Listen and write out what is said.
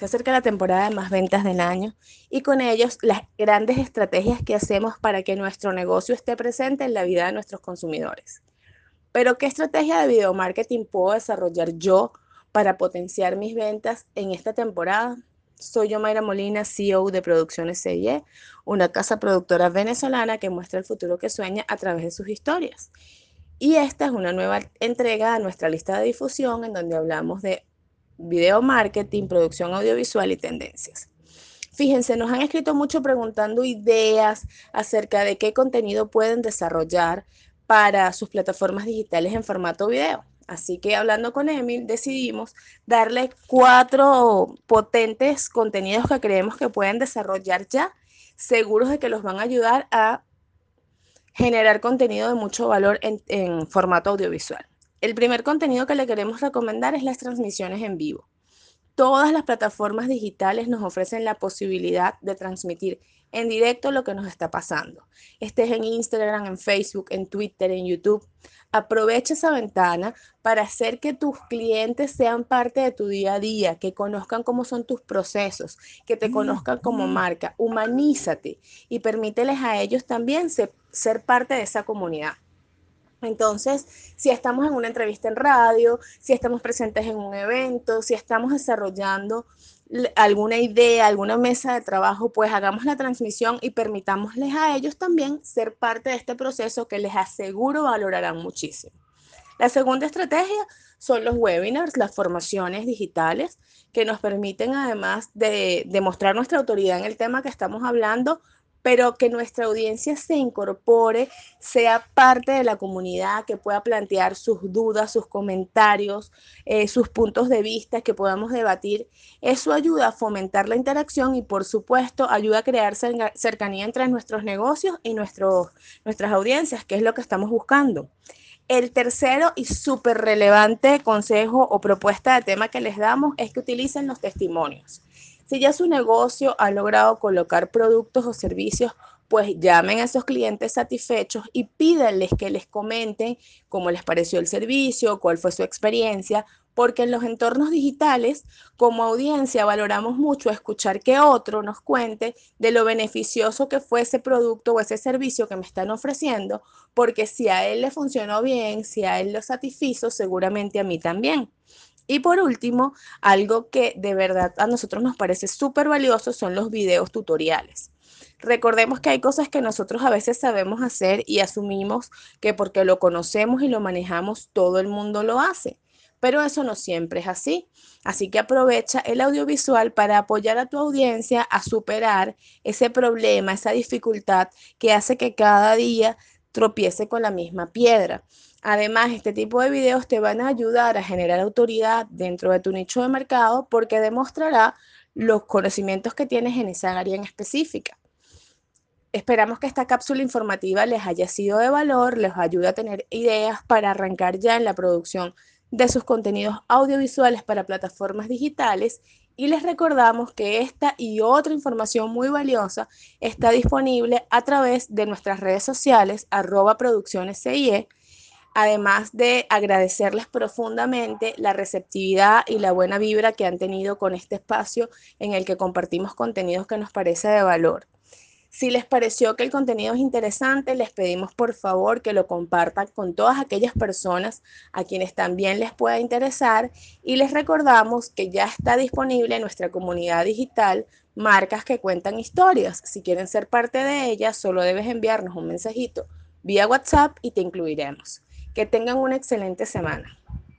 Se acerca la temporada de más ventas del año y con ellos las grandes estrategias que hacemos para que nuestro negocio esté presente en la vida de nuestros consumidores. Pero ¿qué estrategia de video marketing puedo desarrollar yo para potenciar mis ventas en esta temporada? Soy yo Mayra Molina, CEO de Producciones CIE, una casa productora venezolana que muestra el futuro que sueña a través de sus historias. Y esta es una nueva entrega a nuestra lista de difusión en donde hablamos de video marketing, producción audiovisual y tendencias. Fíjense, nos han escrito mucho preguntando ideas acerca de qué contenido pueden desarrollar para sus plataformas digitales en formato video. Así que hablando con Emil, decidimos darle cuatro potentes contenidos que creemos que pueden desarrollar ya, seguros de que los van a ayudar a generar contenido de mucho valor en, en formato audiovisual. El primer contenido que le queremos recomendar es las transmisiones en vivo. Todas las plataformas digitales nos ofrecen la posibilidad de transmitir en directo lo que nos está pasando. Estés en Instagram, en Facebook, en Twitter, en YouTube. Aprovecha esa ventana para hacer que tus clientes sean parte de tu día a día, que conozcan cómo son tus procesos, que te conozcan como marca. Humanízate y permíteles a ellos también ser, ser parte de esa comunidad. Entonces, si estamos en una entrevista en radio, si estamos presentes en un evento, si estamos desarrollando alguna idea, alguna mesa de trabajo, pues hagamos la transmisión y permitámosles a ellos también ser parte de este proceso que les aseguro valorarán muchísimo. La segunda estrategia son los webinars, las formaciones digitales que nos permiten además de demostrar nuestra autoridad en el tema que estamos hablando, pero que nuestra audiencia se incorpore, sea parte de la comunidad, que pueda plantear sus dudas, sus comentarios, eh, sus puntos de vista, que podamos debatir. Eso ayuda a fomentar la interacción y, por supuesto, ayuda a crear cercanía entre nuestros negocios y nuestros, nuestras audiencias, que es lo que estamos buscando. El tercero y súper relevante consejo o propuesta de tema que les damos es que utilicen los testimonios. Si ya su negocio ha logrado colocar productos o servicios, pues llamen a esos clientes satisfechos y pídanles que les comenten cómo les pareció el servicio, cuál fue su experiencia, porque en los entornos digitales, como audiencia, valoramos mucho escuchar que otro nos cuente de lo beneficioso que fue ese producto o ese servicio que me están ofreciendo, porque si a él le funcionó bien, si a él lo satisfizo, seguramente a mí también. Y por último, algo que de verdad a nosotros nos parece súper valioso son los videos tutoriales. Recordemos que hay cosas que nosotros a veces sabemos hacer y asumimos que porque lo conocemos y lo manejamos, todo el mundo lo hace. Pero eso no siempre es así. Así que aprovecha el audiovisual para apoyar a tu audiencia a superar ese problema, esa dificultad que hace que cada día tropiece con la misma piedra. Además, este tipo de videos te van a ayudar a generar autoridad dentro de tu nicho de mercado porque demostrará los conocimientos que tienes en esa área en específica. Esperamos que esta cápsula informativa les haya sido de valor, les ayude a tener ideas para arrancar ya en la producción de sus contenidos audiovisuales para plataformas digitales y les recordamos que esta y otra información muy valiosa está disponible a través de nuestras redes sociales arroba producciones CIE además de agradecerles profundamente la receptividad y la buena vibra que han tenido con este espacio en el que compartimos contenidos que nos parece de valor. Si les pareció que el contenido es interesante, les pedimos por favor que lo compartan con todas aquellas personas a quienes también les pueda interesar y les recordamos que ya está disponible en nuestra comunidad digital marcas que cuentan historias. Si quieren ser parte de ellas, solo debes enviarnos un mensajito vía WhatsApp y te incluiremos. Que tengan una excelente semana.